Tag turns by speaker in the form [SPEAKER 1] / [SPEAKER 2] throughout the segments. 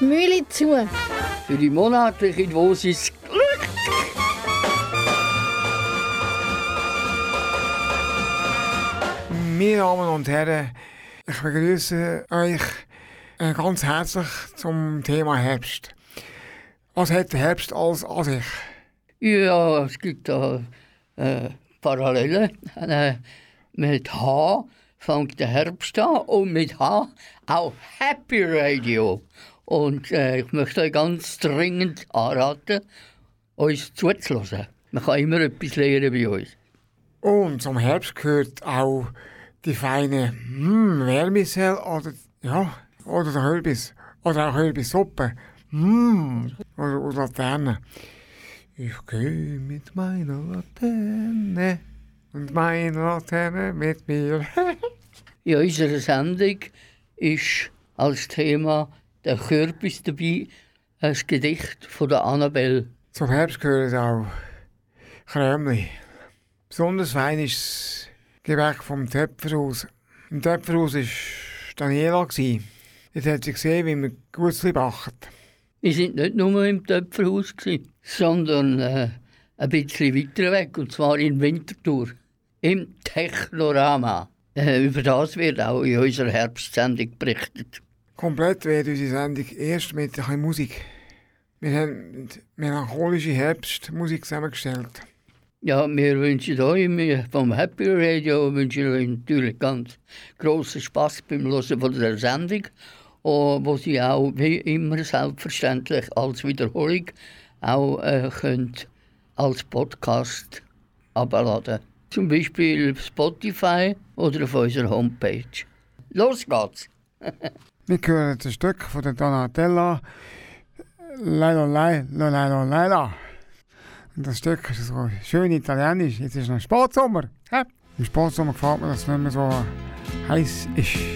[SPEAKER 1] Mühle zu.
[SPEAKER 2] Für die monatliche Dosis Glück.
[SPEAKER 3] Meine Damen und Herren, ich begrüße euch äh, ganz herzlich zum Thema Herbst. Was hat der Herbst alles an sich?
[SPEAKER 2] Ja, es gibt da äh, Parallelen. Äh, mit H fängt der Herbst an und mit H auch Happy Radio. Und äh, ich möchte euch ganz dringend anraten, uns zuzuhören. Man kann immer etwas lernen bei uns.
[SPEAKER 3] Und zum Herbst gehört auch die feine mm, Wärmesel oder, ja, oder der Hölbis. Oder auch Hölbissuppe. Mm, oder, oder Laterne. Ich gehe mit meiner Laterne und meine Laterne mit mir.
[SPEAKER 2] In unserer Sendung ist als Thema der Kürbis dabei, ein Gedicht von der Annabelle.
[SPEAKER 3] Zum Herbst gehört auch Krömli. Besonders fein ist das Gebäck vom Töpferhaus. Im Töpferhaus war Daniela. Jetzt hat sie gesehen, wie man Gutzli backt.
[SPEAKER 2] Wir sind nicht nur im Töpferhaus, sondern äh, ein bisschen weiter weg, und zwar in Winterthur, im Technorama. Äh, über das wird auch in unserer Herbstsendung berichtet.
[SPEAKER 3] Komplett wird unsere Sendung erst mit ein bisschen Musik. Wir haben melancholische Herbstmusik zusammengestellt.
[SPEAKER 2] Ja, wir wünschen euch vom Happy Radio wünschen euch natürlich ganz grossen Spass beim Hören von der Sendung, und wo Sie auch wie immer selbstverständlich als Wiederholung auch äh, könnt als Podcast abladen. Zum Beispiel auf Spotify oder auf unserer Homepage. Los geht's!
[SPEAKER 3] Wir hören ein Stück von der Donatella. Leila, Leila, Leila, Leila. Und das Stück ist so schön italienisch. Jetzt ist noch Sportsommer. Im Sportsommer gefällt mir, dass es nicht mehr so heiß ist.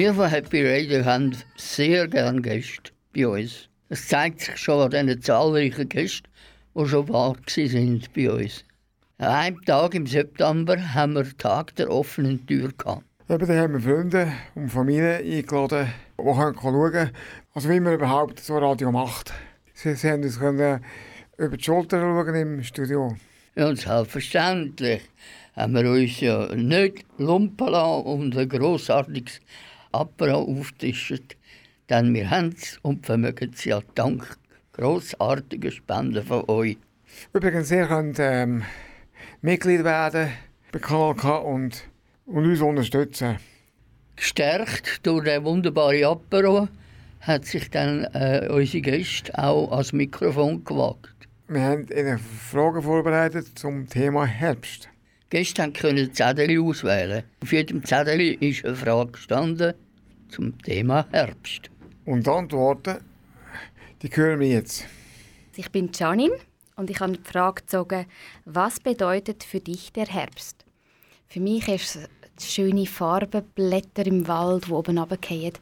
[SPEAKER 2] Wir von Happy Radio haben sehr gerne Gäste bei uns. Es zeigt sich schon an diesen zahlreichen Gästen, die schon da sind bei uns. An einem Tag im September haben wir den Tag der offenen Tür gehabt.
[SPEAKER 3] Eben, da haben wir Freunde und Familie eingeladen, die können schauen also wie man überhaupt so Radio macht. Sie, sie haben uns können über die Schulter schauen im Studio.
[SPEAKER 2] Ja, und selbstverständlich haben wir uns ja nicht lumpen lassen und ein grossartiges Apparat auftischen. Denn wir haben es und vermögen es ja dank grossartiger Spenden von euch.
[SPEAKER 3] Übrigens, ihr könnt ähm, Mitglied werden bei Kanal K und, und uns unterstützen.
[SPEAKER 2] Gestärkt durch den wunderbaren Apparat hat sich dann äh, unsere Gäste auch ans Mikrofon gewagt.
[SPEAKER 3] Wir haben eine Frage vorbereitet zum Thema Herbst.
[SPEAKER 2] Die Gäste können Zettel auswählen. Auf jedem Zettel ist eine Frage gestanden zum Thema Herbst.
[SPEAKER 3] Und die Antworten, die hören wir jetzt.
[SPEAKER 4] Ich bin Janine und ich habe die Frage gezogen, was bedeutet für dich der Herbst? Für mich ist es schöne Farbenblätter im Wald, die oben runterfallen.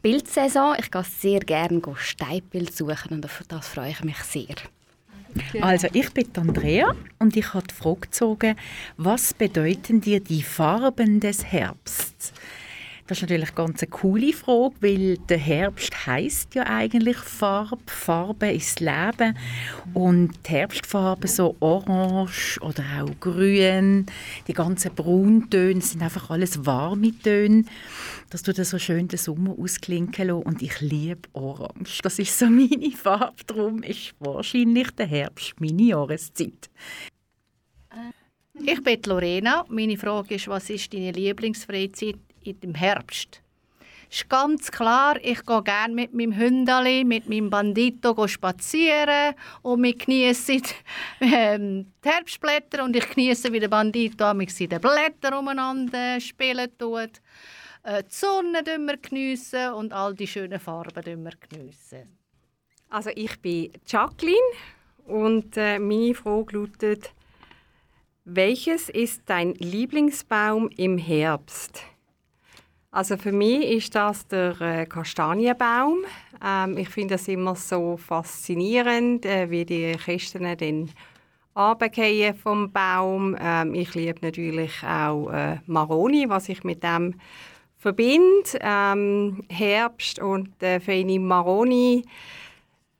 [SPEAKER 4] Bildsaison, ich gehe sehr gerne Steinbild suchen und auf das freue ich mich sehr.
[SPEAKER 5] Also ich bin Andrea und ich habe die Frage gezogen, was bedeuten dir die Farben des Herbsts? Das ist natürlich ganz eine coole Frage, weil der Herbst heißt ja eigentlich Farbe. Farbe ist Leben. Und die Herbstfarben, so orange oder auch grün, die ganzen Brauntöne, sind einfach alles warme Töne. Das tut so schön den Sommer ausklinken lassen. Und ich liebe orange. Das ist so meine Farbe. Darum ist wahrscheinlich der Herbst meine Jahreszeit.
[SPEAKER 6] Ich bin Lorena. Meine Frage ist, was ist deine Lieblingsfreizeit im Herbst? ist ganz klar, ich gehe gerne mit meinem Hündali, mit meinem Bandito spazieren und wir genießen ähm, die Herbstblätter und ich genieße, wie der Bandito mit den Blättern umeinander spielen tut. Äh, die Sonne geniessen und all die schönen Farben geniessen.
[SPEAKER 7] Also ich bin Jacqueline und äh, meine Frage lautet, welches ist dein Lieblingsbaum im Herbst? Also für mich ist das der äh, Kastanienbaum. Ähm, ich finde das immer so faszinierend, äh, wie die Kästen dann runterfallen vom Baum. Ähm, ich liebe natürlich auch äh, Maroni, was ich mit dem verbinde. Ähm, Herbst und äh, feine Maroni.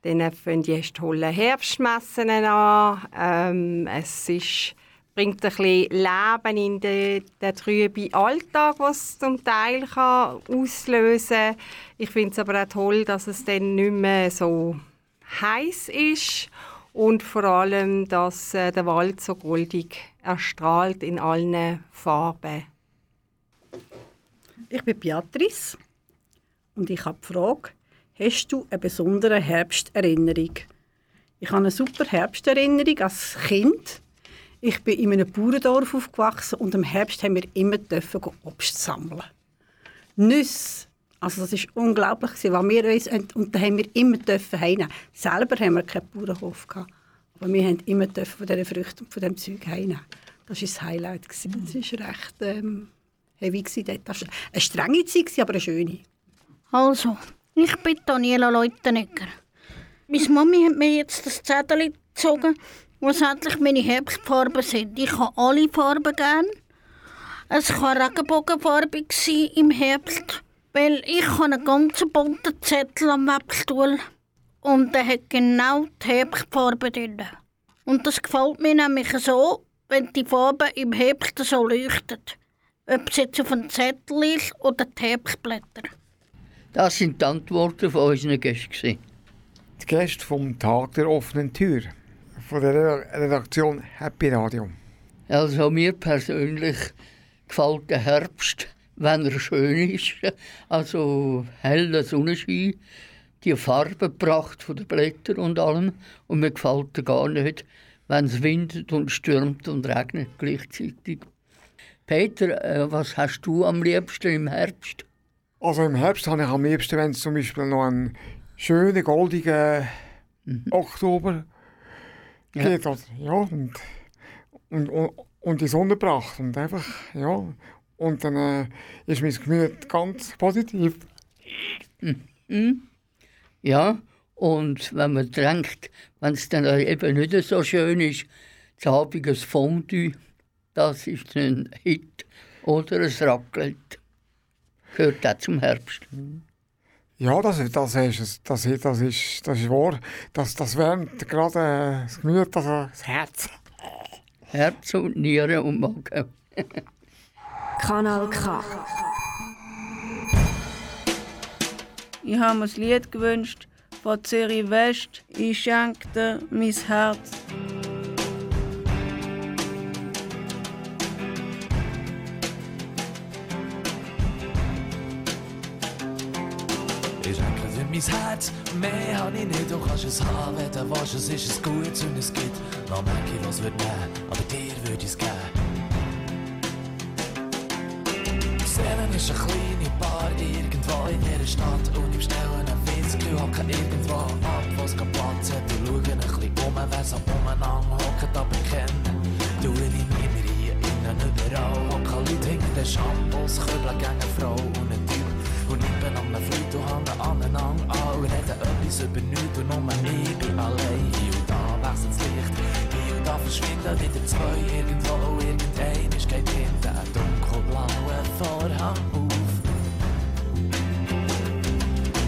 [SPEAKER 7] Dann fangen die tolle Herbstmessen an. Ähm, es ist bringt ein bisschen Leben in den, den trüben Alltag, was zum Teil kann auslösen kann. Ich finde es aber auch toll, dass es dann nicht mehr so heiß ist und vor allem, dass äh, der Wald so goldig erstrahlt in allen Farben.
[SPEAKER 8] Ich bin Beatrice und ich habe die Frage, hast du eine besondere Herbsterinnerung? Ich habe eine super Herbsterinnerung als Kind ich bin in einem Bauerndorf aufgewachsen und im Herbst haben wir immer dürfen Obst sammeln. Nüsse. Also das war unglaublich, was wir uns, und da haben wir immer dürfen heimnehmen. Selber haben wir keinen Bauernhof gehabt, aber wir haben immer dürfen von diesen Früchten und von diesem Zeug heimnehmen. Das war das Highlight. Das war recht ähm, heavy. Das war eine strenge Zeit, aber eine schöne.
[SPEAKER 1] Also, ich bin Daniela Leutenegger. Meine Mami hat mir jetzt das Zettel gezogen was endlich meine Herbstfarben sind. Ich habe alle Farben gern. Es kann Regenbogenfarbig sein im Herbst, weil ich habe einen ganz bunten Zettel am Webstuhl und der hat genau die Herbstfarbe drin. Und das gefällt mir nämlich so, wenn die Farben im Herbst so leuchten. Ob es jetzt auf einem Zettel ist oder die Herbstblätter.
[SPEAKER 2] Das sind die Antworten von unseren Gästen.
[SPEAKER 3] Die Gäste vom Tag der offenen Tür von der Redaktion Happy Radio.
[SPEAKER 2] Also mir persönlich gefällt der Herbst, wenn er schön ist. Also heller Sonnenschein, die Farbenpracht von den Blättern und allem. Und mir gefällt er gar nicht, wenn es windet und stürmt und regnet gleichzeitig. Peter, äh, was hast du am liebsten im Herbst?
[SPEAKER 3] Also im Herbst habe ich am liebsten, wenn es zum Beispiel noch einen schönen, goldigen mhm. Oktober ja. geht. ja, und, und, und, und die Sonne bracht und einfach, ja, Und dann äh, ist mein Gemüt ganz positiv.
[SPEAKER 2] Mhm. Ja, und wenn man denkt, wenn es dann eben nicht so schön ist, das abiges Fondue, das ist ein Hit. Oder ein Raclette. Gehört auch zum Herbst.
[SPEAKER 3] Ja, das, das, ist, es. das, ist, das, ist, das ist wahr. Das, das wärmt gerade äh, das Gemüt, also das Herz.
[SPEAKER 2] Herz und Nieren und Magen.
[SPEAKER 9] Kanal K.
[SPEAKER 10] Ich habe mir ein Lied gewünscht von Zürich West. Ich schenke dir mein Herz.
[SPEAKER 11] Mein Herz, mehr hab ich nicht, du kannst es haben, wenn du willst, es ist es gut und es gibt noch manche, was wird nehmen, aber dir würde ich es geben. Seelen ist eine kleine Bar irgendwo in dieser Stadt. Und im schnellen du hocken irgendwo ab, was keinen Platz hat, und schauen ein bisschen um, wer so umeinander hockt, aber kennen. Du ich immer hier innen überall, hocken Leute hinter den Shampoos, Köbel gegen Frau und Und ich bin am Fleut und habe aneinander an und reden etwas über nichts und nur ich bin allein. Hier und da wechselt das Licht, hier und da verschwinden wieder zwei irgendwo. Irgendein ist geht hinter einen dunkelblauen Vorhang auf.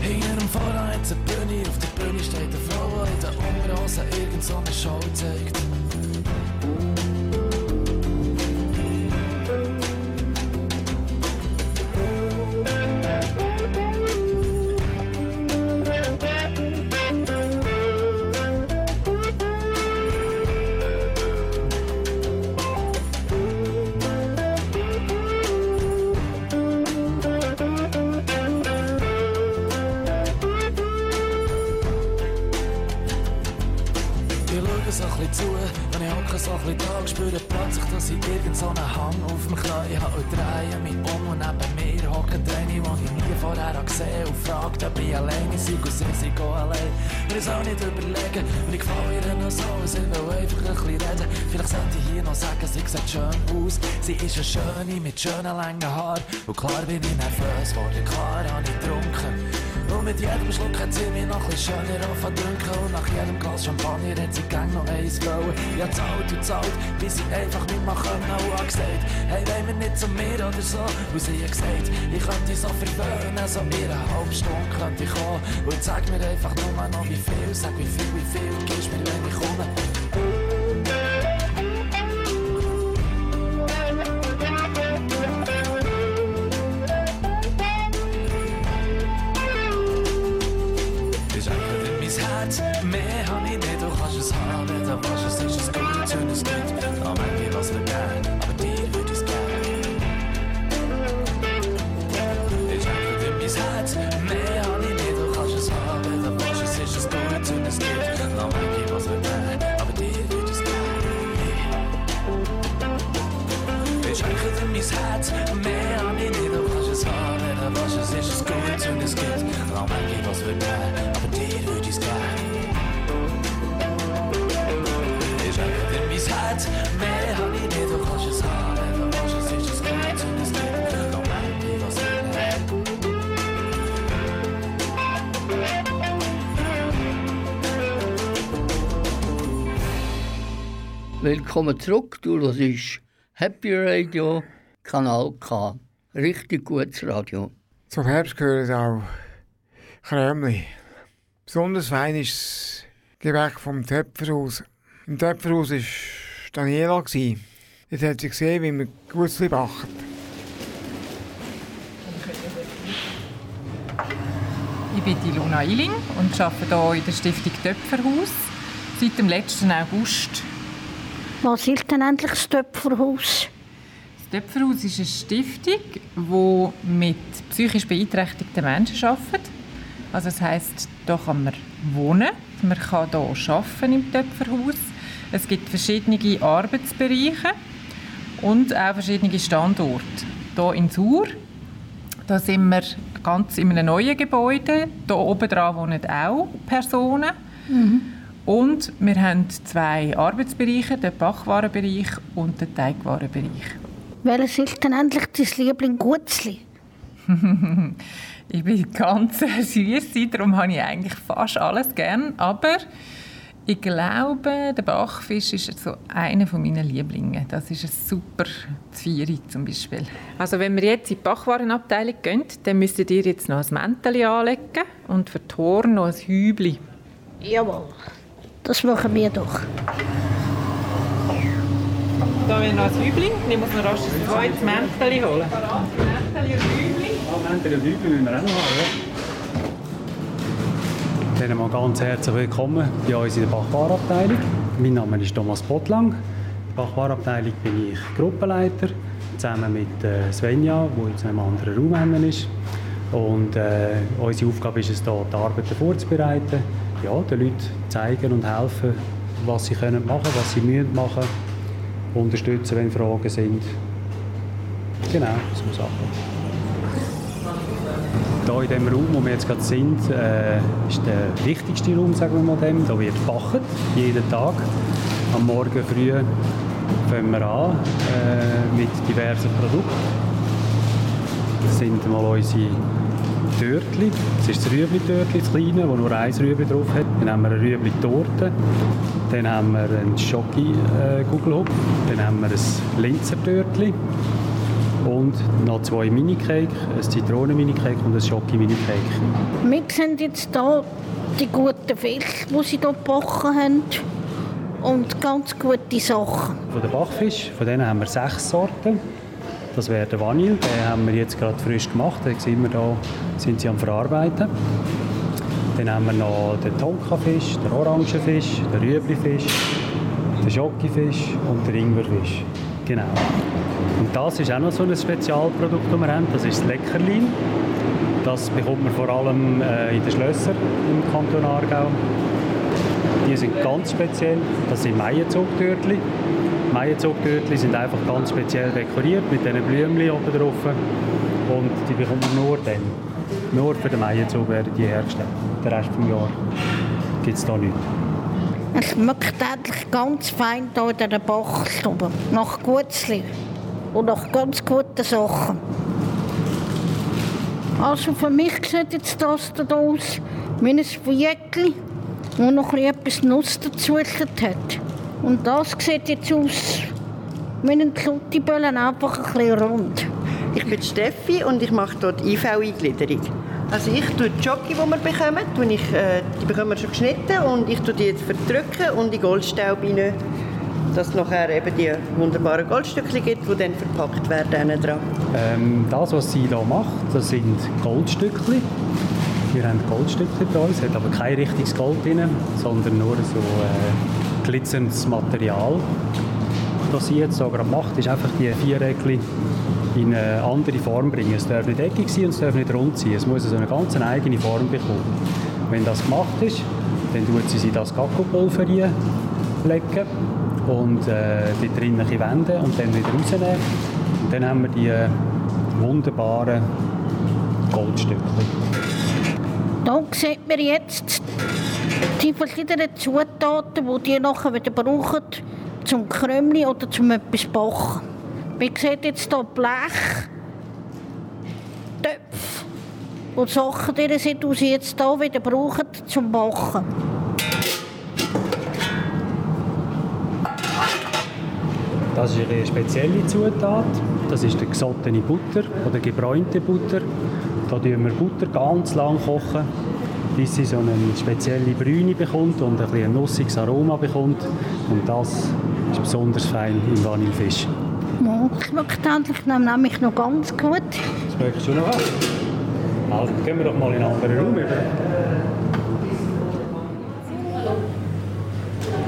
[SPEAKER 11] Hinter dem Vorhang hat eine Bühne, auf der Bühne steht eine Frau, in der Unterhose irgend so eine Show zeigt. Eine Schöne mit schönen langen Haaren und klar bin ich nervös worden, klar habe ich getrunken. Und mit jedem Schluck hat sie mich noch ein schöner anfangen Und nach jedem Glas Champagner hat sie gang noch eins wollen. Ja, zahlt und zahlt, bis sie einfach mehr können. Und hat gesagt, hey, wollen wir nicht zu mir oder so? Und sie hat gesagt, ich könnte so verwöhnen, so in einer halben Stunde könnte ich kommen. Und sag mir einfach nur noch, wie viel, sag wie viel, wie viel gibst mir, wenn ich komme. Schenke dir mein Herz, mehr hab ich nicht, du kannst es haben, wenn du willst, es ist es gut und es gibt noch manche, was wir gern, aber würde ich es gern. Ich schenke dir mein Herz, mehr hab ich nicht, du kannst es haben, wenn du willst, es ist es gut und es gibt noch manche, was wir gern.
[SPEAKER 2] Willkommen zurück, du hörst Happy Radio, Kanal K. Richtig gutes Radio.
[SPEAKER 3] Zum Herbst gehören auch Krömli. Besonders fein ist das Gebäck vom Töpferhaus. Im Töpferhaus war Daniela. Jetzt hat sie gesehen, wie man Gutzli backt.
[SPEAKER 12] Ich bin die Luna Iling und arbeite hier in der Stiftung Töpferhaus seit dem letzten August.
[SPEAKER 1] Was ist denn endlich das Töpferhaus?
[SPEAKER 12] Das Töpferhaus ist eine Stiftung, die mit psychisch beeinträchtigten Menschen arbeitet. Also das heisst, hier kann man wohnen, man kann hier arbeiten im Töpferhaus. Es gibt verschiedene Arbeitsbereiche und auch verschiedene Standorte. Hier in Sur, da sind wir ganz in einem neuen Gebäude. Hier oben dran wohnen auch Personen. Und wir haben zwei Arbeitsbereiche, den Bachwarenbereich und den Teigwarenbereich.
[SPEAKER 1] Welches ist denn endlich dein Liebling Gutzli?
[SPEAKER 12] ich bin ganz süß, darum habe ich eigentlich fast alles gern. Aber ich glaube, der Bachfisch ist so einer meiner Lieblinge. Das ist ein super Zvieri zum Beispiel. Also wenn wir jetzt in die Bachwarenabteilung gehen, dann müsstet ihr jetzt noch ein Mäntel anlegen und für die Haare noch ein Hübli.
[SPEAKER 1] Jawohl, das machen wir doch.
[SPEAKER 12] Da haben wir noch ein Hübli. Ich muss noch rasch ein zweites Mäntel holen. Mäntel und Hübli.
[SPEAKER 13] Ja, Mäntel und Hübli müssen wir auch noch haben. Dann mal ganz herzlich willkommen bei uns in der Bachwarabteilung. Mein Name ist Thomas Bottlang. In der Bachwarabteilung bin ich Gruppenleiter, zusammen mit äh, Svenja, die jetzt in einem anderen Raum ist. Und äh, unsere Aufgabe ist es, hier die Arbeiten vorzubereiten, ja, den Leuten zeigen und helfen, was sie können machen was sie müssen unterstützen, wenn Fragen sind. Genau, so Sachen. Hier in dem Raum, wo wir jetzt gerade sind, äh, ist der wichtigste Raum, sagen wir mal dem. Da wird gebacken, jeden Tag. Am Morgen früh fangen wir an äh, mit diversen Produkten. Das sind mal unsere Törtli. Das ist das Rüebli-Törtli, das kleine, das nur ein Rüebli drauf hat. Dann haben wir eine Rüebli-Torte. Dann haben wir einen Schoki-Gugelhupf. Äh, Dann haben wir ein Linzer-Törtli und noch zwei Mini-Cake, ein Zitronen-Mini-Cake und ein Schoki-Mini-Cake.
[SPEAKER 1] Wir sehen jetzt hier die guten Fische, die sie hier gebacken haben und ganz gute Sachen.
[SPEAKER 13] Von den Bachfisch, von denen haben wir sechs Sorten. Das wäre der Vanille, den haben wir jetzt gerade frisch gemacht. Da sehen wir, da sind sie am Verarbeiten. Dann haben wir noch den Tonkafisch, den Orangenfisch, den Rüeblifisch, den Schokifisch und den Ingwerfisch. Genau. Und das ist auch noch so ein Spezialprodukt, das wir haben. Das ist das Leckerlin. Das bekommt man vor allem äh, in den Schlössern im Kanton Aargau. Die sind ganz speziell. Das sind Maienzugtürtli. Maienzugtürtli sind einfach ganz speziell dekoriert mit diesen Blümchen oben drauf. Und die bekommt man nur dann. Nur für den Maienzug werden die hergestellt. Den Rest des Jahres gibt es da nichts.
[SPEAKER 1] Es schmeckt eigentlich ganz fein hier in dieser Bachstube. Nach Gutzli. Und nach ganz guten Sachen. Also für mich sieht jetzt das hier aus wie ein Vieckli, wo noch etwas Nuss dazugeklebt hat. Und das sieht jetzt aus wie ein Kluttiböllen, einfach ein bisschen rund.
[SPEAKER 14] Ich bin Steffi und ich mache dort IV-Eingliederung. Also ich tue die Jockey, die wir bekommen, tue ich, äh, die bekommen wir schon geschnitten und ich tue die jetzt verdrücken und in Goldstaub rein, dass es nachher eben die wunderbaren Goldstückchen gibt, die dann verpackt werden dran.
[SPEAKER 13] Ähm, das, was sie hier macht, das sind Goldstückchen. Wir haben Goldstückchen bei uns, hat aber kein richtiges Gold drin, sondern nur so äh, glitzerndes Material. Was sie jetzt so gerade macht, ist einfach die Viereckchen in eine andere Form bringen. Es darf nicht eckig sein und es darf nicht rund sein. Es muss so eine ganz eigene Form bekommen. Wenn das gemacht ist, dann tut sie sie das Kakaopulver reinlegen und äh, die drinnen wenden und dann wieder rausnehmen. Und dann haben wir die wunderbaren Goldstückchen.
[SPEAKER 1] Hier sieht man jetzt die verschiedenen Zutaten, die die nachher wieder brauchen, zum Krümli oder zum etwas backen. Man sieht jetzt hier Blech, Töpfe und Sachen drin sind, die sie jetzt hier wieder brauchen zum Backen.
[SPEAKER 13] Das ist eine spezielle Zutat. Das ist die gesottene Butter oder gebräunte Butter. Da kochen wir Butter ganz lang, kochen, bis sie so eine spezielle Brüne bekommt und ein, bisschen ein nussiges Aroma bekommt. Und das ist besonders fein im Vanillefisch.
[SPEAKER 1] Ja, schmeckt endlich nämlich noch ganz gut.
[SPEAKER 13] Schmeckt schon noch was? Also gehen wir doch mal in einen anderen Raum. Über.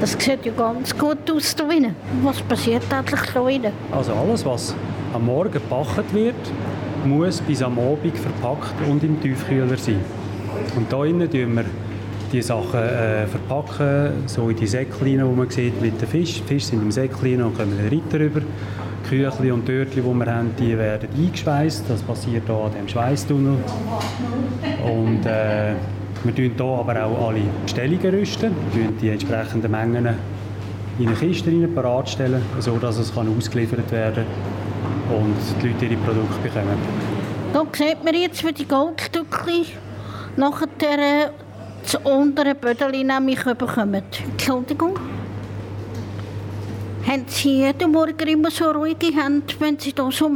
[SPEAKER 1] Das sieht ja ganz gut aus da drinnen. Was passiert eigentlich da drinnen?
[SPEAKER 13] Also alles, was am Morgen gebacken wird, muss bis am Abend verpackt und im Tiefkühler sein. Und hier innen tun wir die Sachen äh, verpacken, so in die Säckchen, die man sieht mit den Fisch. Die Fische sind im Säckchen und kommen dann weiter rüber. Küchli und Törtli, die wir haben, die werden eingeschweißt. Das passiert hier an dem Schweißtunnel. Und äh, wir tun hier aber auch alle Bestellungen rüsten, wir die entsprechenden Mengen in eine Kiste rein, parat stellen, sodass es kann ausgeliefert werden und die Leute ihre Produkte bekommen.
[SPEAKER 1] Da sieht man jetzt, wie die Goldstückchen nachher äh, das untere Bödeli nämlich bekommen. Entschuldigung. Haben Sie jeden Morgen immer so ruhige Hände, wenn Sie da so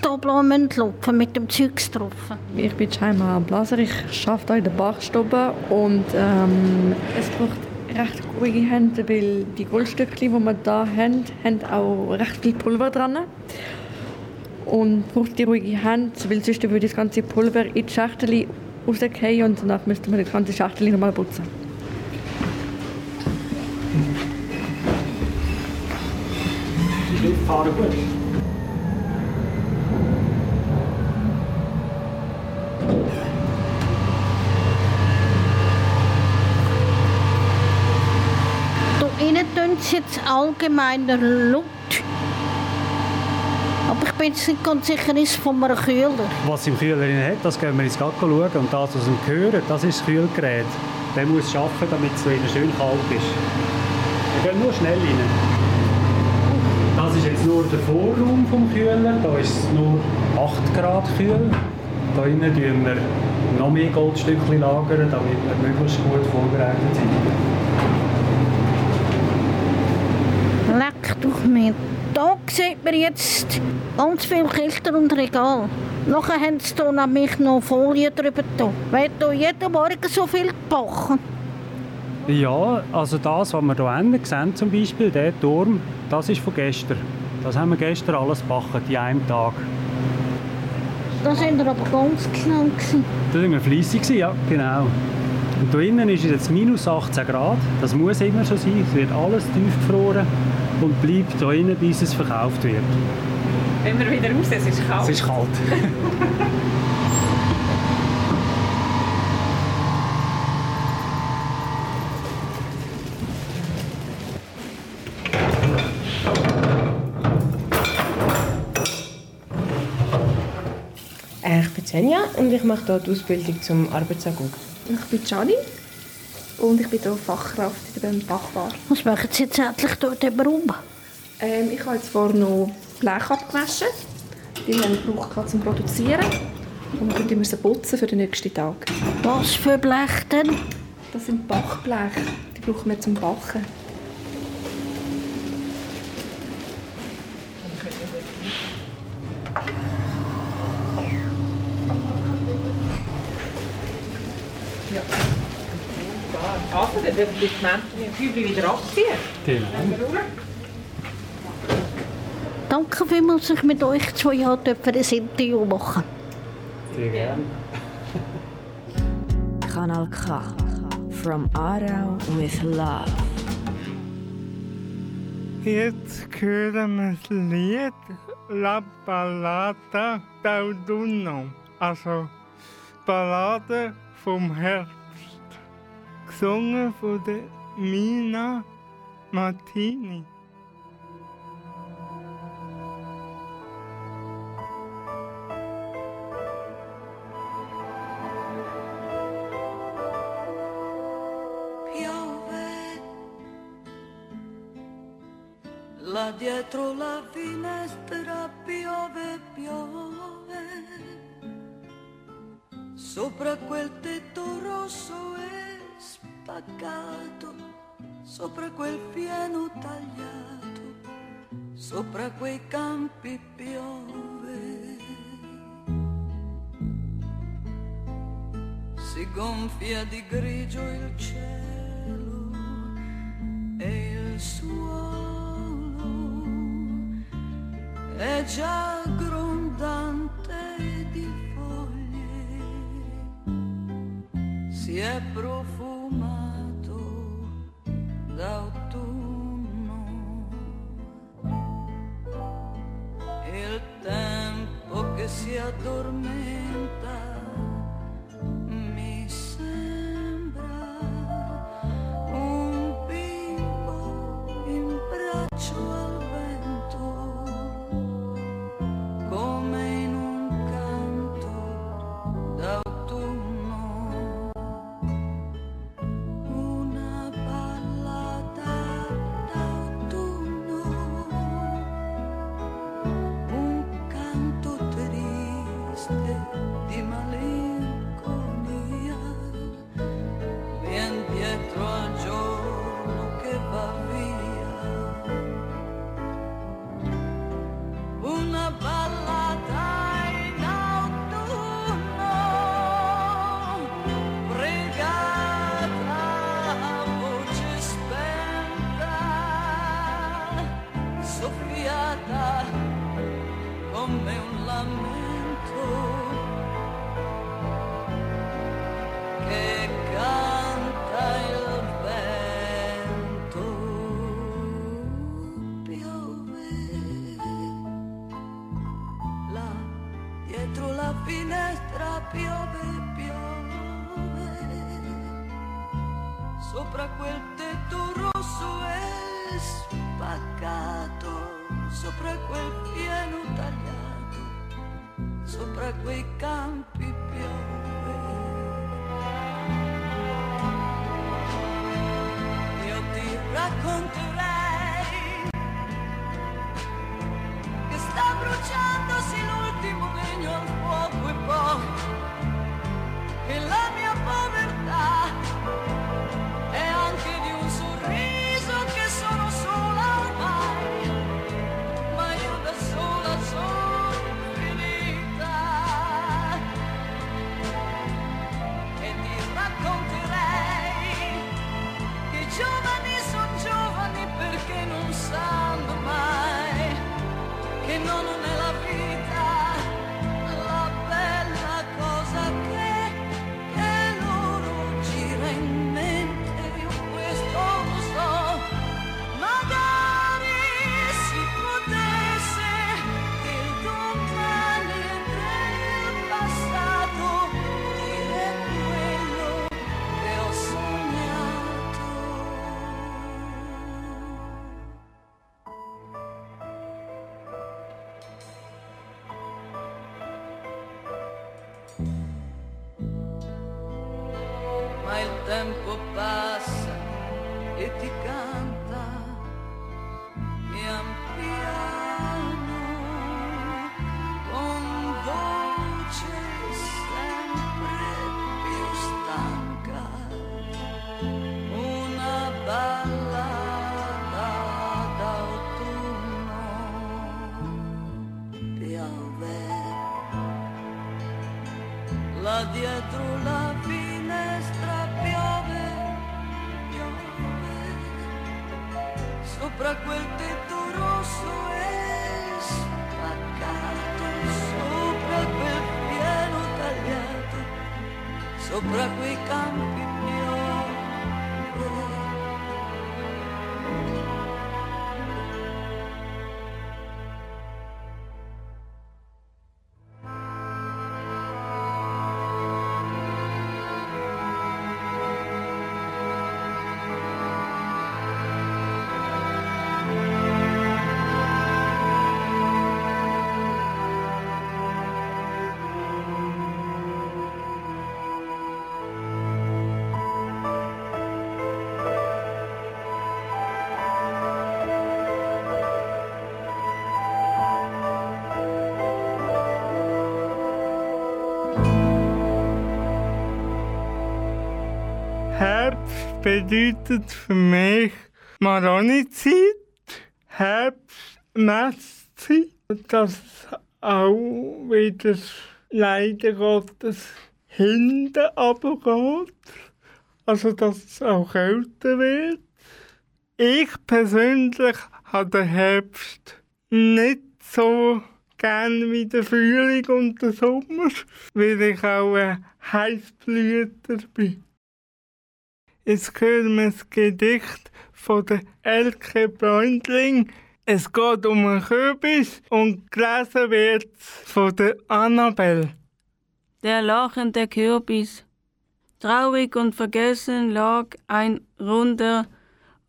[SPEAKER 1] Tableau laufen mit dem Zeugs drauf?
[SPEAKER 15] Ich bin Jaima Blaser, ich arbeite in der Bachstube und ähm, es braucht recht ruhige Hände, weil die Goldstückchen, die wir hier haben, haben auch recht viel Pulver dran. Und braucht die ruhige Hand, weil sonst würde das ganze Pulver in die Schachtel rausgehen und danach müsste man die ganze Schachtel nochmal putzen.
[SPEAKER 13] Die Schrift fahren gut.
[SPEAKER 1] Da innen tun sie jetzt allgemeiner laut. Aber ich bin nicht ganz sicher, ist es von einem Kühler.
[SPEAKER 13] Was im Kühler hat, das gehen wir ins Gacko schauen. Und das, was wir hören, das ist das Kühlgerät. Der muss arbeiten, damit es schön kalt ist. Wir gehen nur schnell rein. Das ist jetzt nur der Vorraum vom Kühler. Da ist es nur 8 Grad kühl. Da innen tun wir noch mehr Goldstückchen lagern, damit wir möglichst gut vorbereitet sind.
[SPEAKER 1] Leck doch mir. Da sieht man jetzt ganz viele Kisten und Regal. Nachher haben sie hier nämlich noch Folie drüber. Da. Wird hier jeden Morgen so viel gebacken?
[SPEAKER 13] Ja, also das, was wir hier hinten sehen, zum Beispiel, der Turm, das ist von gestern. Das haben wir gestern alles gebacken, in einem Tag.
[SPEAKER 1] Da sind wir aber ganz genau. Gewesen.
[SPEAKER 13] Da waren wir fleissig, ja, genau. Und hier innen ist es jetzt minus 18 Grad. Das muss immer so sein. Es wird alles tief gefroren und bleibt hier innen, bis es verkauft wird.
[SPEAKER 12] Wenn wir wieder raus, es ist kalt.
[SPEAKER 13] Es ist kalt.
[SPEAKER 16] Äh, Ich bin Senja und ich mache hier die Ausbildung zum Arbeitsagut.
[SPEAKER 15] Ich bin Gianni und ich bin hier Fachkraft in der Bachbar.
[SPEAKER 1] Was machen Sie jetzt endlich dort im Raum?
[SPEAKER 15] Ähm, ich habe jetzt vorhin noch Blech abgewaschen. Die haben wir gebraucht zum Produzieren. Und dann müssen wir putzen für den nächsten Tag.
[SPEAKER 1] Was für Blech denn?
[SPEAKER 15] Das sind Bachblech. Die brauchen wir zum Backen.
[SPEAKER 12] Menschen die Kübel wieder abziehen.
[SPEAKER 13] Genau.
[SPEAKER 1] Danke vielmals, dass ich mit euch zwei Jahren für ein Interview machen
[SPEAKER 13] Sehr gerne.
[SPEAKER 9] Kanal K. From Aarau with Love.
[SPEAKER 17] Jetzt hören wir das Lied La Ballata d'Autunno, also Ballade vom Herbst, gesungen von der Mina Martini.
[SPEAKER 18] là dietro la finestra piove piove sopra quel tetto rosso e spaccato sopra quel fieno tagliato sopra quei campi piove. Si gonfia di grigio il cielo e il suolo è già grondante di foglie, si è profumato sopra quel tetto rosso e spaccato, sopra quel piano tagliato, sopra quei campi.
[SPEAKER 17] Bedeutet für mich Maronizeit, Herbst, Messzeit, dass es auch wieder leider Gottes hinten runtergeht, also dass es auch kälter wird. Ich persönlich habe den Herbst nicht so gern wie den Frühling und den Sommer, weil ich auch ein Heißblüter bin. Wir das Gedicht von der Elke Bräundling. Es geht um einen Kürbis und gelesen wird von der Annabelle.
[SPEAKER 10] Der lachende Kürbis. Traurig und vergessen lag ein runder,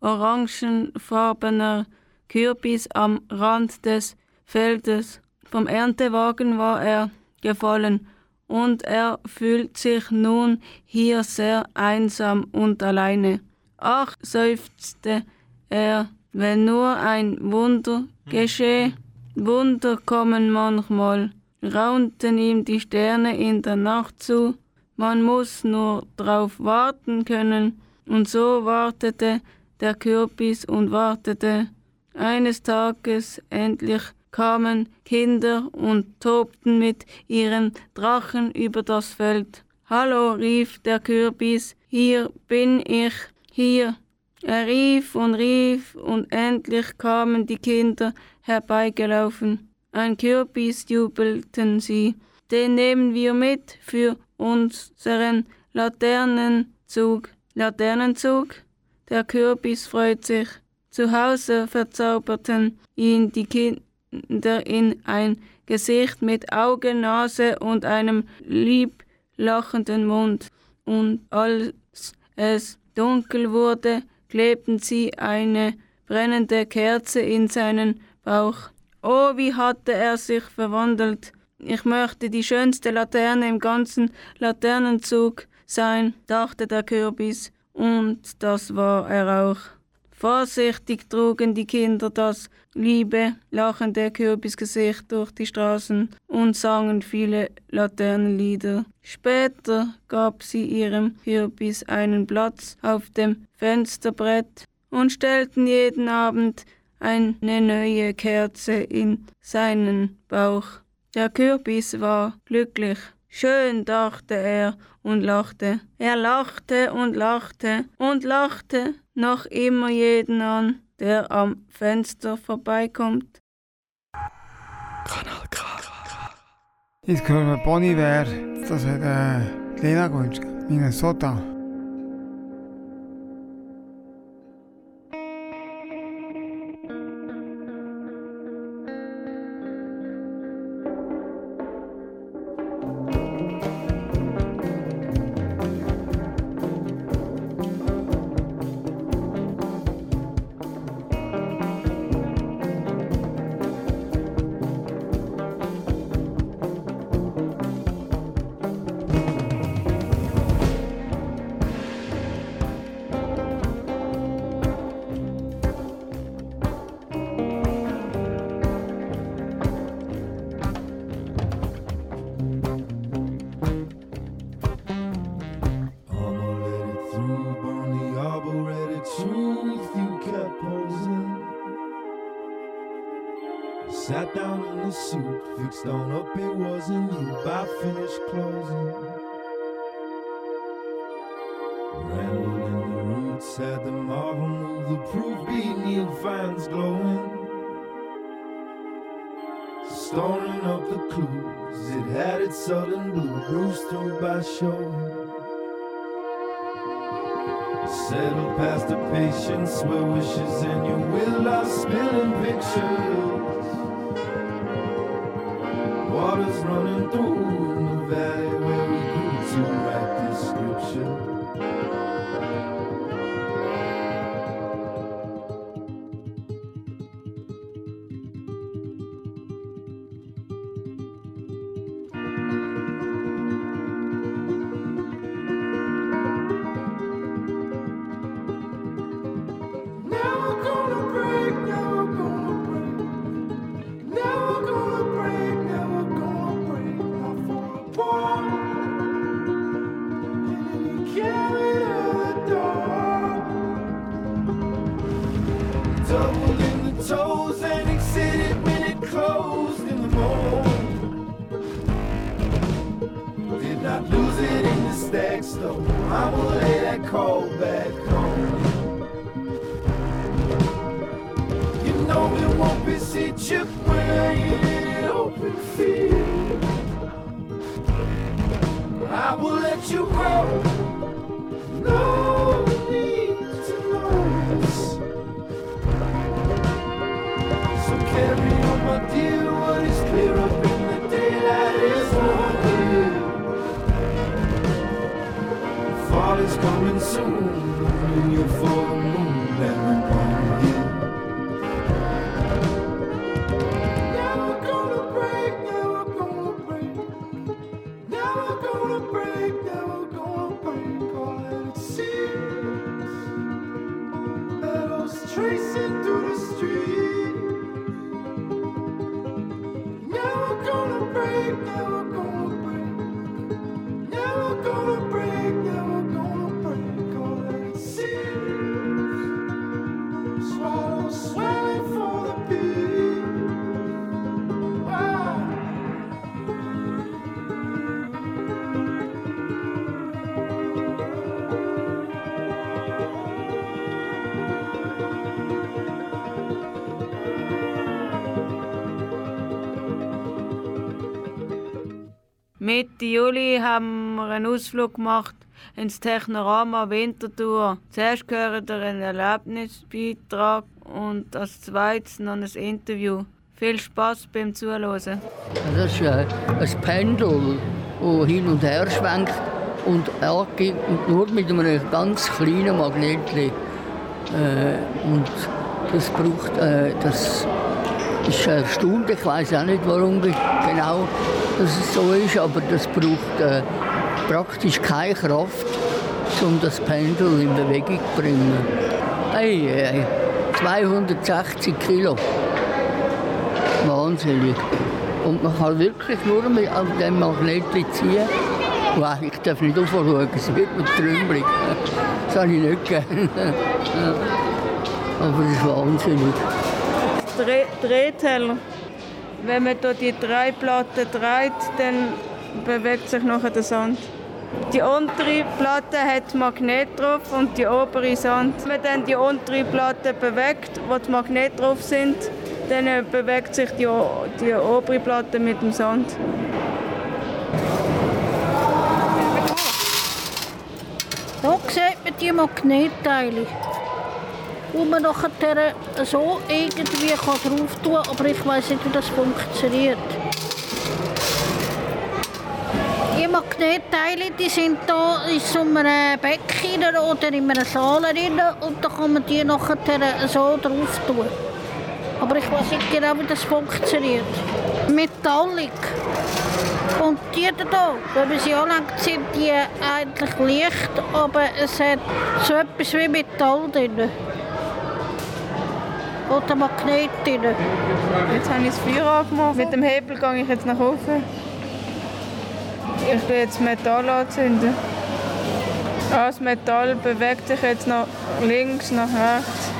[SPEAKER 10] orangenfarbener Kürbis am Rand des Feldes. Vom Erntewagen war er gefallen und er fühlt sich nun hier sehr einsam und alleine. Ach, seufzte er, wenn nur ein Wunder geschehe. Wunder kommen manchmal, raunten ihm die Sterne in der Nacht zu. Man muss nur drauf warten können. Und so wartete der Kürbis und wartete. Eines Tages endlich kamen Kinder und tobten mit ihren Drachen über das Feld. Hallo, rief der Kürbis, hier bin ich, hier. Er rief und rief und endlich kamen die Kinder herbeigelaufen. Ein Kürbis jubelten sie, den nehmen wir mit für unseren Laternenzug. Laternenzug? Der Kürbis freut sich. Zu Hause verzauberten ihn die Kinder in ein Gesicht mit Augen, Nase und einem lieb lachenden Mund. Und als es dunkel wurde, klebten sie eine brennende Kerze in seinen Bauch. Oh, wie hatte er sich verwandelt. Ich möchte die schönste Laterne im ganzen Laternenzug sein, dachte der Kürbis, und das war er auch. Vorsichtig trugen die Kinder das liebe, lachende Kürbisgesicht durch die Straßen und sangen viele Laternenlieder. Später gab sie ihrem Kürbis einen Platz auf dem Fensterbrett und stellten jeden Abend eine neue Kerze in seinen Bauch. Der Kürbis war glücklich. Schön, dachte er und lachte. Er lachte und lachte und lachte noch immer jeden an, der am Fenster vorbeikommt.
[SPEAKER 19] Jetzt können wir Bonnie Ware, das hat äh, Lena gewünscht, Minnesota.
[SPEAKER 10] Mitte Juli haben wir einen Ausflug gemacht ins Technorama Winterthur. Zuerst gehört ihr einen Erlebnisbeitrag und als zweites noch ein Interview. Viel Spaß beim Zuhören.
[SPEAKER 2] Das ist äh, ein Pendel, das hin und her schwenkt. und angeht nur mit einem ganz kleinen Magnetli. Äh, und das braucht, äh, das ist erstaunlich, ich weiß auch nicht, warum ge- genau das so ist, aber das braucht äh, praktisch keine Kraft, um das Pendel in Bewegung zu bringen. Hey, hey, 260 Kilo. Wahnsinnig. Und man kann wirklich nur mit auf dem Magnet ziehen. Wow, ich darf nicht aufschauen, es wird mir trümmelig. Das habe ich nicht gerne. Aber das ist wahnsinnig.
[SPEAKER 10] Dreh. Wenn man da die drei Platten dreht, dann bewegt sich nachher der Sand. Die untere Platte hat Magnet drauf und die obere Sand. Wenn man dann die untere Platte bewegt, wo die Magnet drauf sind, dann äh, bewegt sich die, die obere Platte mit dem Sand.
[SPEAKER 1] Hier sieht man die Magnetteile, wo man nachher so irgendwie drauf tun kann, aber ich weiß nicht, wie das funktioniert. Die Magnetteile die sind da in so einem Becken oder in einem Saal drin und da kann man die nachher so drauf tun. Aber ich weiß nicht genau, wie das funktioniert. Metallic. Und die da, wenn man sie anlegt, sind die eigentlich leicht, aber es hat so etwas wie Metall drin. Oder Magnet drin.
[SPEAKER 10] Jetzt habe ich das Feuer angemacht. Mit dem Hebel gehe ich jetzt nach oben. Ich will jetzt Metall anzünden. Ah, Das Metall bewegt sich jetzt nach links, nach rechts.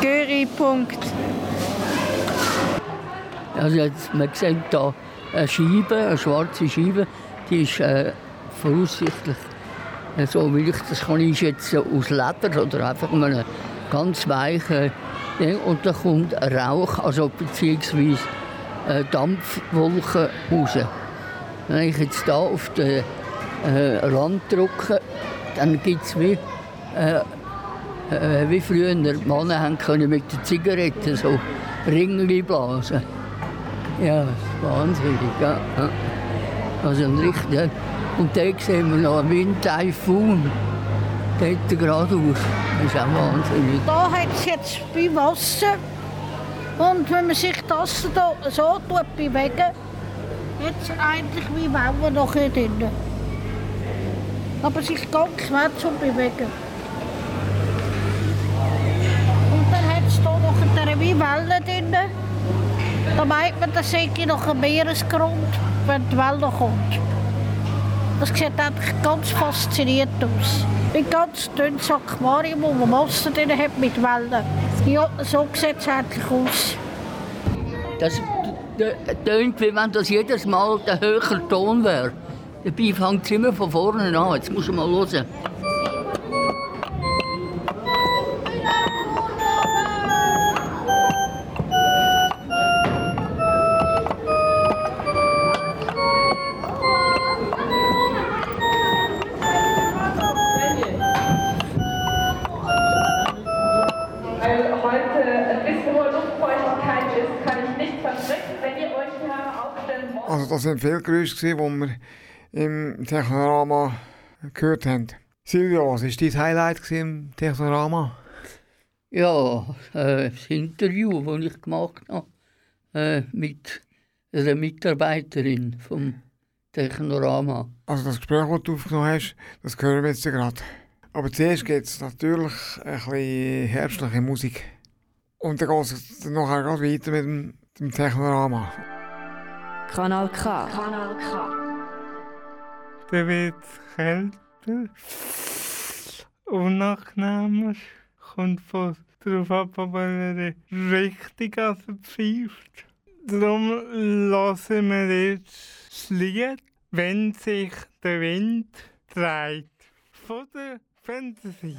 [SPEAKER 10] Gyri-Punkt.
[SPEAKER 2] Also jetzt, man sieht hier eine Scheibe, eine schwarze Scheibe, die ist äh, voraussichtlich, äh, so wie ich das kann einschätzen, aus Leder oder einfach einem ganz weichen Ding. Und da kommt Rauch, also beziehungsweise äh, Dampfwolken raus. Wenn ich jetzt hier auf den äh, Rand drücke, dann gibt es wie, äh, äh, wie früher Männer haben können mit den Zigaretten so Ringli blasen. Ja, wahnsinnig. Ja. Also ein richtiger. Und da sehen wir noch einen Windtaifun. Dort geradeaus. Das ist auch wahnsinnig.
[SPEAKER 1] Da hat es jetzt wie Wasser. Und wenn man sich das da so tut bewegen, es eigentlich wie Wellen noch hier drin. Aber es ist ganz schwer zu bewegen. Und dann hat es hier noch eine wie Wellen drin. Da meint man, das sei noch ein Meeresgrund, wenn die Welle kommt. Das sieht eigentlich ganz faszinierend aus. Ein ganz dünnes Aquarium, wo man Wasser drin hat mit Wellen. Ja, so sieht es eigentlich aus.
[SPEAKER 2] Das tönt, wie wenn das jedes Mal der höhere Ton wäre. Dabei fängt es immer von vorne an. Jetzt muss man mal hören.
[SPEAKER 3] Sind viele Geräusche, die wir im Technorama gehört haben. Silvia, was war dein Highlight im Technorama?
[SPEAKER 2] Ja, äh, das Interview, das ich gemacht habe äh, mit einer Mitarbeiterin vom Technorama.
[SPEAKER 3] Also das Gespräch, das du aufgenommen hast, das hören wir jetzt gerade. Aber zuerst geht es natürlich ein bisschen herbstliche Musik. Und dann geht es nachher weiter mit dem, dem Technorama.
[SPEAKER 9] Kanal K.
[SPEAKER 15] Kanal K.
[SPEAKER 17] Dann wird es kälter, unangenehmer, kommt von darauf ab, ob er richtig also pfeift. Darum lassen wir jetzt das Lied, wenn sich der Wind dreht, von der Fantasy.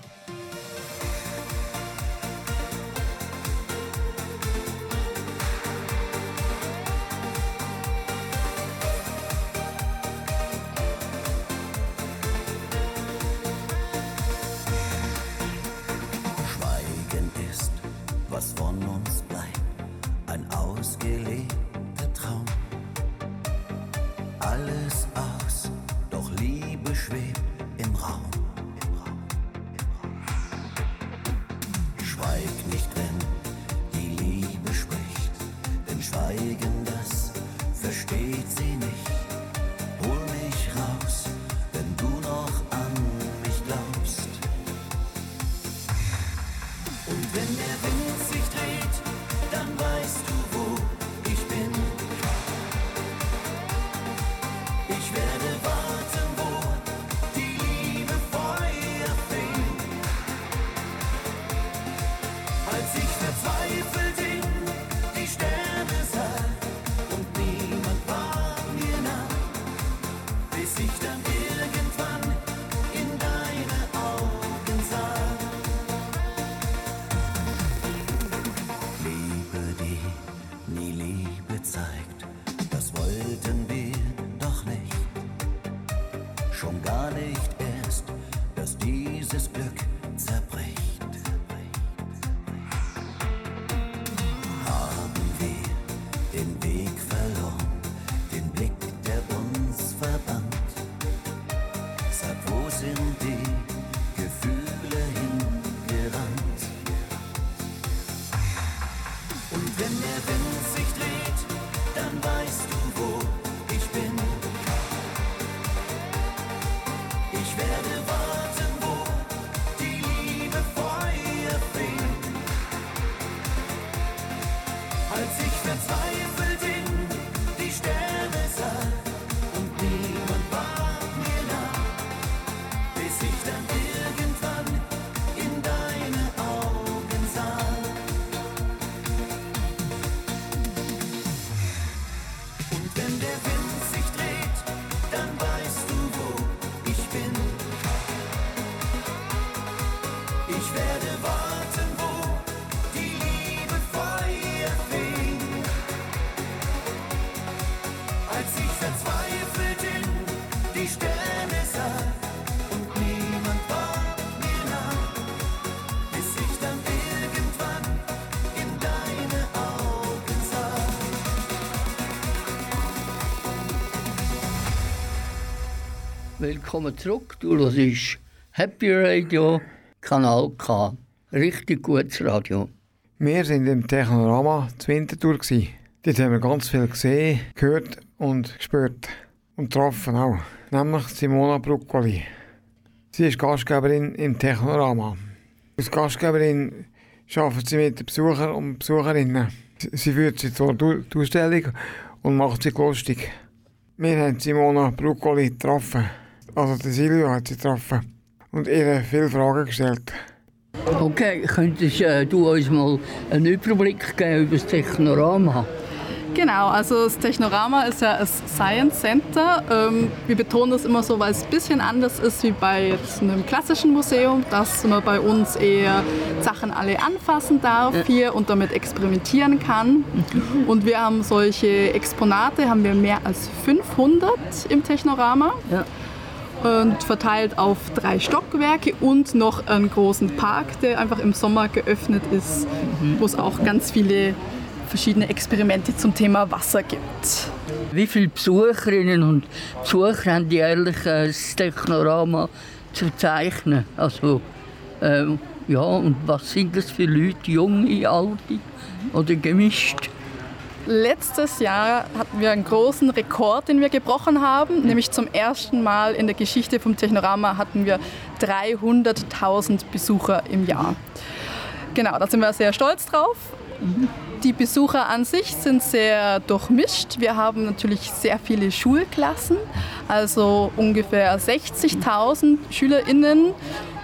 [SPEAKER 20] Als
[SPEAKER 2] Willkommen zurück. Du hörst Happy Radio, Kanal K. Richtig gutes Radio.
[SPEAKER 3] Wir sind im Technorama zu Winterthur. Dort haben wir ganz viel gesehen, gehört und gespürt. Und getroffen auch. Nämlich Simona Bruccoli. Sie ist Gastgeberin im Technorama. Als Gastgeberin arbeitet sie mit den Besuchern und Besucherinnen. Sie- führt sie zur Ausstellung und macht sie lustig. Wir haben Simona Bruccoli getroffen. Also die Silvio hat sie getroffen. Und ihr viele Fragen gestellt.
[SPEAKER 2] Okay, könntest äh, du uns mal einen Überblick geben über das Technorama?
[SPEAKER 21] Genau, also das Technorama ist ja das Science Center. Ähm, wir betonen das immer so, weil es ein bisschen anders ist wie bei jetzt einem klassischen Museum, dass man bei uns eher Sachen alle anfassen darf
[SPEAKER 22] Ja.
[SPEAKER 21] hier und damit experimentieren kann. Und wir haben solche Exponate, haben wir mehr als 500 im Technorama. Und verteilt auf drei Stockwerke und noch einen großen Park, der einfach im Sommer geöffnet ist, wo es auch ganz viele verschiedene Experimente zum Thema Wasser gibt.
[SPEAKER 2] Wie viele Besucherinnen und Besucher haben jährlich äh, das Technorama zu zeichnen? Also, ähm, ja, und was sind das für Leute, junge, alte oder gemischt?
[SPEAKER 21] Letztes Jahr hatten wir einen großen Rekord, den wir gebrochen haben. Nämlich zum ersten Mal in der Geschichte vom Technorama hatten wir 300.000 Besucher im Jahr. Genau, da sind wir sehr stolz drauf. Die Besucher an sich sind sehr durchmischt. Wir haben natürlich sehr viele Schulklassen, also ungefähr 60.000 SchülerInnen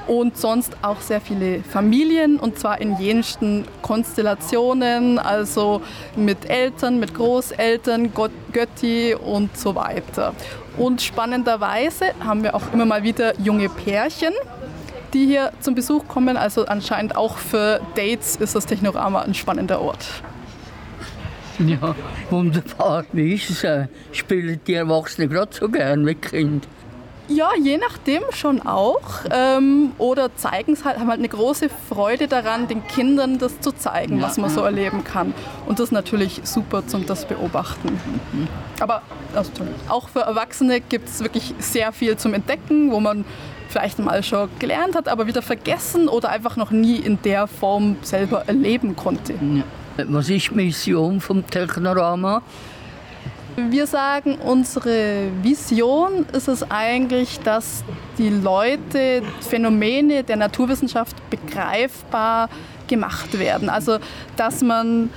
[SPEAKER 21] und sonst auch sehr viele Familien und zwar in jensten Konstellationen, also mit Eltern, mit Großeltern, Gott, Götti und so weiter. Und spannenderweise haben wir auch immer mal wieder junge Pärchen, die hier zum Besuch kommen. Also anscheinend auch für Dates ist das Technorama ein spannender Ort.
[SPEAKER 2] Ja, wunderbar. Wie ist es? Äh, spielen die Erwachsenen gerade so gern mit Kind?
[SPEAKER 21] Ja, je nachdem schon auch. Ähm, oder zeigen es halt, haben halt eine große Freude daran, den Kindern das zu zeigen,
[SPEAKER 2] Ja.
[SPEAKER 21] was man so erleben kann. Und das ist natürlich super zum das beobachten. Aber also, auch für Erwachsene gibt es wirklich sehr viel zum Entdecken, wo man vielleicht mal schon gelernt hat, aber wieder vergessen oder einfach noch nie in der Form selber erleben konnte.
[SPEAKER 2] Was ist die Mission vom Technorama?
[SPEAKER 21] Wir sagen, unsere Vision ist es eigentlich, dass die Leute Phänomene der Naturwissenschaft begreifbar gemacht werden. Also, dass man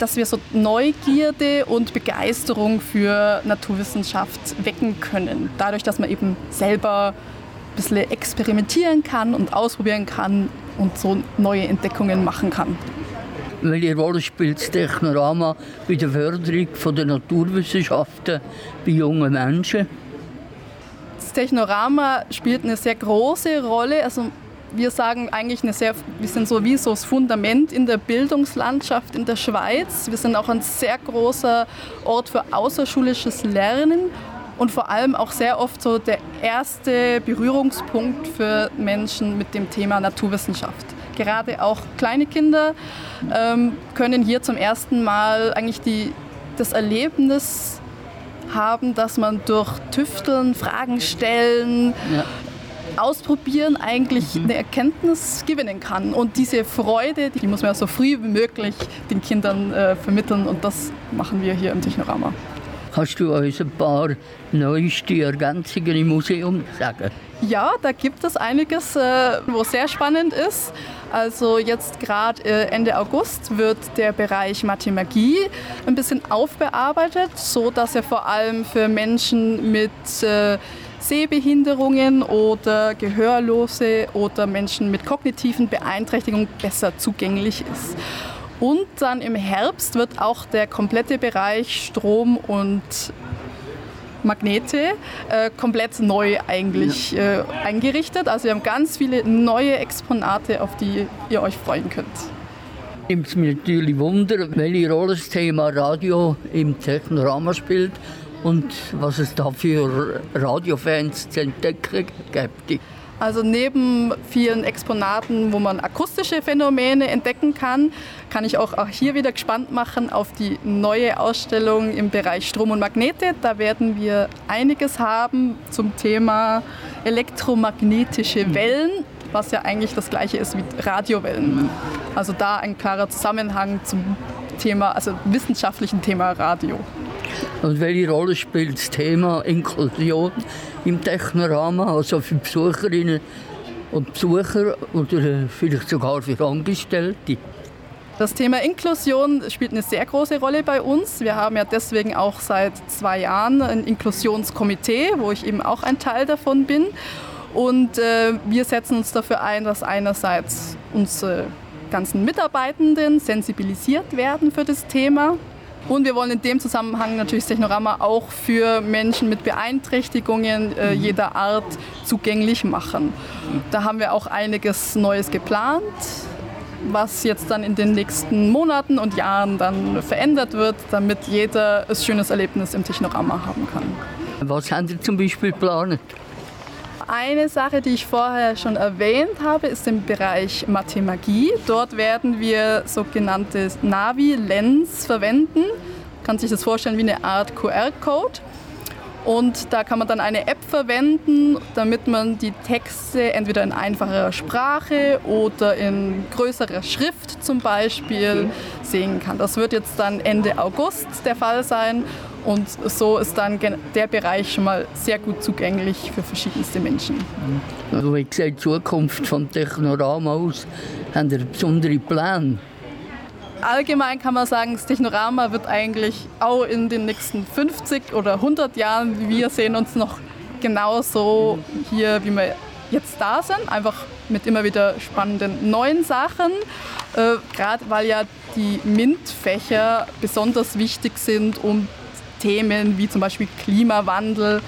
[SPEAKER 21] dass wir so Neugierde und Begeisterung für Naturwissenschaft wecken können. Dadurch, dass man eben selber ein bisschen experimentieren kann und ausprobieren kann und so neue Entdeckungen machen kann.
[SPEAKER 2] Welche Rolle spielt das Technorama bei der Förderung der Naturwissenschaften bei jungen Menschen?
[SPEAKER 21] Das Technorama spielt eine sehr große Rolle. Also wir sagen eigentlich eine sehr, wir sind so wie so das Fundament in der Bildungslandschaft in der Schweiz. Wir sind auch ein sehr großer Ort für außerschulisches Lernen und vor allem auch sehr oft so der erste Berührungspunkt für Menschen mit dem Thema Naturwissenschaft. Gerade auch kleine Kinder ähm, können hier zum ersten Mal eigentlich die, das Erlebnis haben, dass man durch Tüfteln, Fragen stellen,
[SPEAKER 2] Ja.
[SPEAKER 21] ausprobieren eigentlich
[SPEAKER 2] Mhm.
[SPEAKER 21] eine Erkenntnis gewinnen kann. Und diese Freude, die muss man ja so früh wie möglich den Kindern äh, vermitteln und das machen wir hier im Technorama.
[SPEAKER 2] Kannst du uns ein paar neueste Ergänzungen im Museum sagen?
[SPEAKER 21] Ja, da gibt es einiges, äh, wo sehr spannend ist. Also jetzt gerade äh, Ende August wird der Bereich Mathemagie ein bisschen aufbearbeitet, so dass er vor allem für Menschen mit äh, Sehbehinderungen oder Gehörlose oder Menschen mit kognitiven Beeinträchtigungen besser zugänglich ist. Und dann im Herbst wird auch der komplette Bereich Strom und Magnete äh, komplett neu eigentlich äh, eingerichtet. Also wir haben ganz viele neue Exponate, auf die ihr euch freuen könnt.
[SPEAKER 2] Nimmt es mich natürlich Wunder, welche Rolle das Thema Radio im Technorama spielt und was es da für Radiofans zu entdecken gibt.
[SPEAKER 21] Also neben vielen Exponaten, wo man akustische Phänomene entdecken kann, kann ich auch hier wieder gespannt machen auf die neue Ausstellung im Bereich Strom und Magnete. Da werden wir einiges haben zum Thema elektromagnetische Wellen, was ja eigentlich das gleiche ist wie Radiowellen. Also da ein klarer Zusammenhang zum Thema, also wissenschaftlichen Thema Radio.
[SPEAKER 2] Und welche Rolle spielt das Thema Inklusion im Technorama, also für Besucherinnen und Besucher oder äh, vielleicht sogar für Angestellte?
[SPEAKER 21] Das Thema Inklusion spielt eine sehr große Rolle bei uns. Wir haben ja deswegen auch seit zwei Jahren ein Inklusionskomitee, wo ich eben auch ein Teil davon bin. Und äh, wir setzen uns dafür ein, dass einerseits unsere ganzen Mitarbeitenden sensibilisiert werden für das Thema. Und wir wollen in dem Zusammenhang natürlich das Technorama auch für Menschen mit Beeinträchtigungen äh, jeder Art zugänglich machen. Da haben wir auch einiges Neues geplant was jetzt dann in den nächsten Monaten und Jahren dann verändert wird, damit jeder ein schönes Erlebnis im Technorama haben kann.
[SPEAKER 2] Was haben Sie zum Beispiel geplant?
[SPEAKER 21] Eine Sache, die ich vorher schon erwähnt habe, ist im Bereich Mathemagie. Dort werden wir sogenannte Navi-Lens verwenden. Man kann sich das vorstellen wie eine Art QR-Code. Und da kann man dann eine App verwenden, damit man die Texte entweder in einfacherer Sprache oder in größerer Schrift zum Beispiel sehen kann. Das wird jetzt dann Ende August der Fall sein. Und so ist dann der Bereich schon mal sehr gut zugänglich für verschiedenste Menschen.
[SPEAKER 2] Also wie sieht die Zukunft vom Technorama aus? Haben Sie besondere Pläne?
[SPEAKER 21] Allgemein kann man sagen, das Technorama wird eigentlich auch in den nächsten 50 oder 100 Jahren, wir sehen uns noch genauso hier, wie wir jetzt da sind, einfach mit immer wieder spannenden neuen Sachen. Äh, Gerade weil ja die MINT-Fächer besonders wichtig sind, um Themen wie zum Beispiel Klimawandel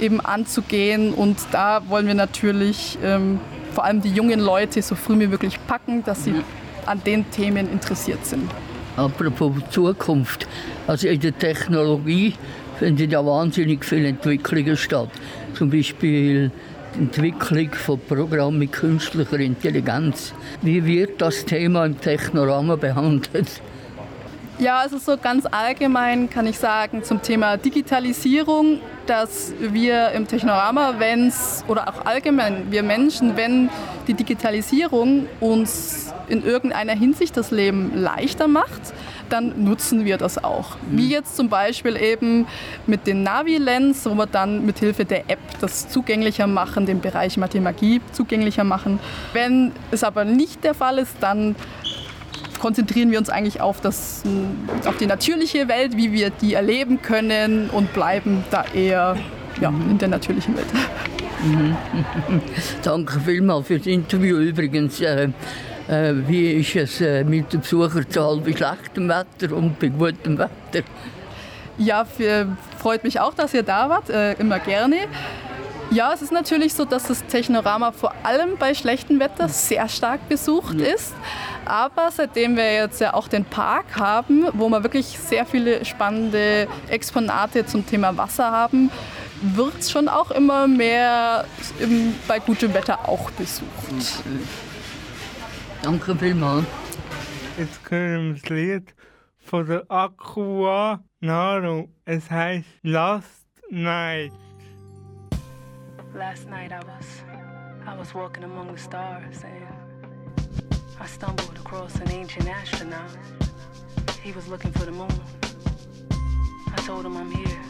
[SPEAKER 21] eben anzugehen. Und da wollen wir natürlich ähm, vor allem die jungen Leute so früh wie möglich packen, dass sie an den Themen interessiert sind.
[SPEAKER 2] Apropos Zukunft. Also in der Technologie finden ja wahnsinnig viele Entwicklungen statt. Zum Beispiel die Entwicklung von Programmen mit künstlicher Intelligenz. Wie wird das Thema im Technorama behandelt?
[SPEAKER 21] Ja, also so ganz allgemein kann ich sagen zum Thema Digitalisierung, dass wir im Technorama, wenn es, oder auch allgemein wir Menschen, wenn die Digitalisierung uns in irgendeiner Hinsicht das Leben leichter macht, dann nutzen wir das auch. Wie jetzt zum Beispiel eben mit den Navi-Lens, wo wir dann mit Hilfe der App das zugänglicher machen, den Bereich Mathemagie zugänglicher machen. Wenn es aber nicht der Fall ist, dann konzentrieren wir uns eigentlich auf, das, auf die natürliche Welt, wie wir die erleben können und bleiben da eher ja, in der natürlichen Welt.
[SPEAKER 2] Mhm. Danke vielmals für das Interview übrigens. Äh, äh, wie ist es äh, mit der Besucherzahl bei schlechtem Wetter und bei gutem Wetter?
[SPEAKER 21] Ja, für, freut mich auch, dass ihr da wart, äh, immer gerne. Ja, es ist natürlich so, dass das Technorama vor allem bei schlechtem Wetter sehr stark besucht ist. Aber seitdem wir jetzt ja auch den Park haben, wo wir wirklich sehr viele spannende Exponate zum Thema Wasser haben, wird es schon auch immer mehr im, bei gutem Wetter auch besucht.
[SPEAKER 2] Danke vielmals.
[SPEAKER 17] Jetzt hören wir das Lied von der Aqua Naru. Es heißt Last Night.
[SPEAKER 23] Last night I was I was walking among the stars and I stumbled across an ancient astronaut. He was looking for the moon. I told him I'm here.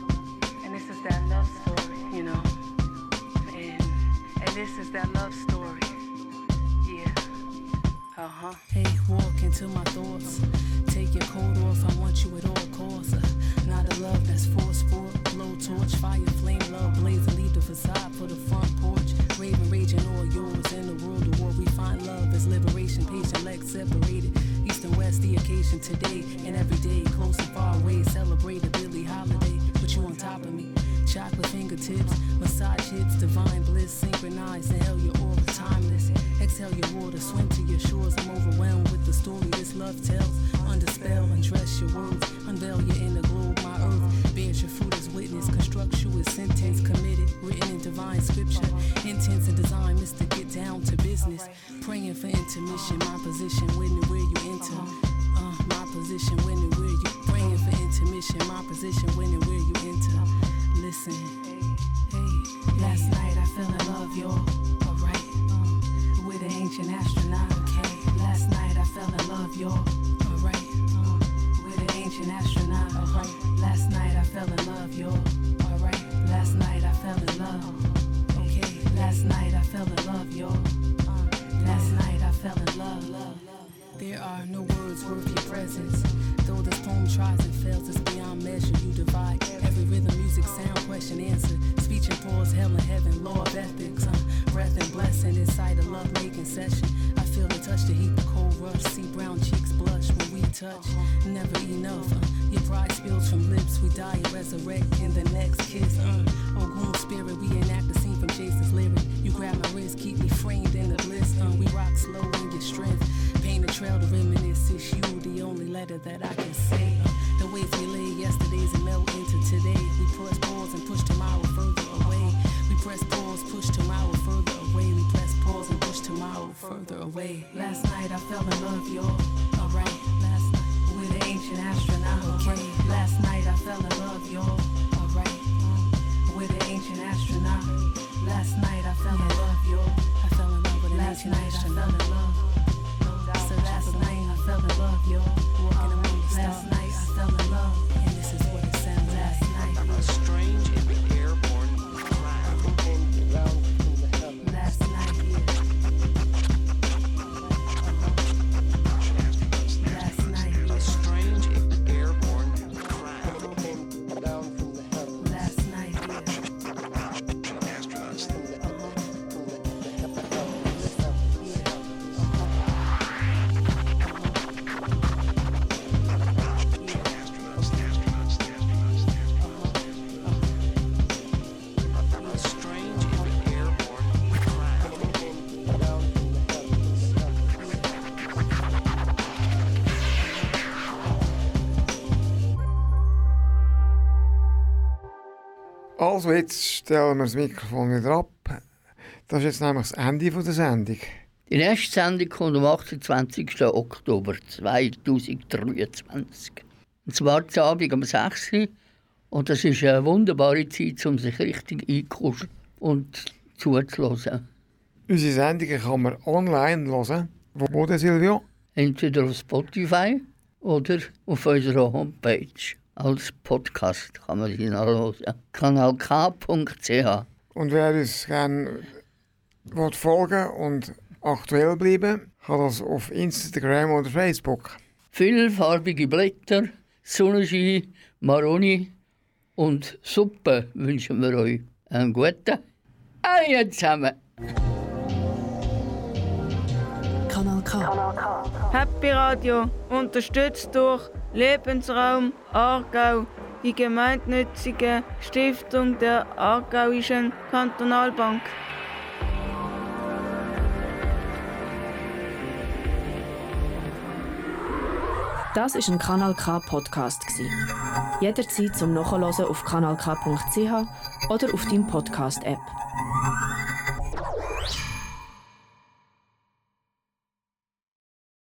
[SPEAKER 23] And this is that love story, you know. And and this is that love story. Yeah. Uh-huh. Hey, walk into my thoughts. Take your coat off, I want you at all costs. Uh, not a love that's forceful. Blow torch, fire, flame, love, blaze, and leave the facade for the Patient legs separated. East and west, the occasion today and every day. Close and far away, celebrate a Billy holiday. Put you on top of me. Chocolate fingertips, massage hips, divine bliss, synchronized. Inhale your aura, timeless. Exhale your water, swim to your shores. I'm overwhelmed with the story this love tells. Under spell, undress your words, unveil your inner globe. My earth bears your fruit as witness. Construct you as sentence committed, written in divine scripture. Intense and design, Mr. Get down to business. Praying for intermission, my position when and where you enter. Uh, my position when and where you praying for intermission, my position when and where you enter. Listen, hey, last night I fell in love, y'all. Alright, uh, with an ancient astronaut. Okay, last night I fell in love, y'all.
[SPEAKER 3] Also, jetzt stellen wir das Mikrofon wieder ab. Das ist jetzt nämlich das Ende der Sendung.
[SPEAKER 2] Die nächste Sendung kommt am 28. Oktober 2023. Und zwar zu Abend um 6 Uhr. Und das ist eine wunderbare Zeit, um sich richtig einzukuscheln und zuzuhören.
[SPEAKER 3] Unsere Sendungen kann man online hören Wo, wo Silvio?
[SPEAKER 2] Entweder auf Spotify oder auf unserer Homepage. Als Podcast kann man die nachhören. kanalk.ch
[SPEAKER 3] Und wer uns gerne will folgen und aktuell bleiben, kann das auf Instagram oder Facebook.
[SPEAKER 2] Vielfarbige Blätter, Sonnenschein, Maroni und Suppe wünschen wir euch. Einen guten Abend zusammen.
[SPEAKER 9] Kanal K.
[SPEAKER 10] Happy Radio, unterstützt durch Lebensraum Aargau, die gemeinnützige Stiftung der Aargauischen Kantonalbank.
[SPEAKER 9] Das ist ein Kanal K Podcast. Jederzeit zum Nachhören auf kanalk.ch oder auf deinem Podcast App.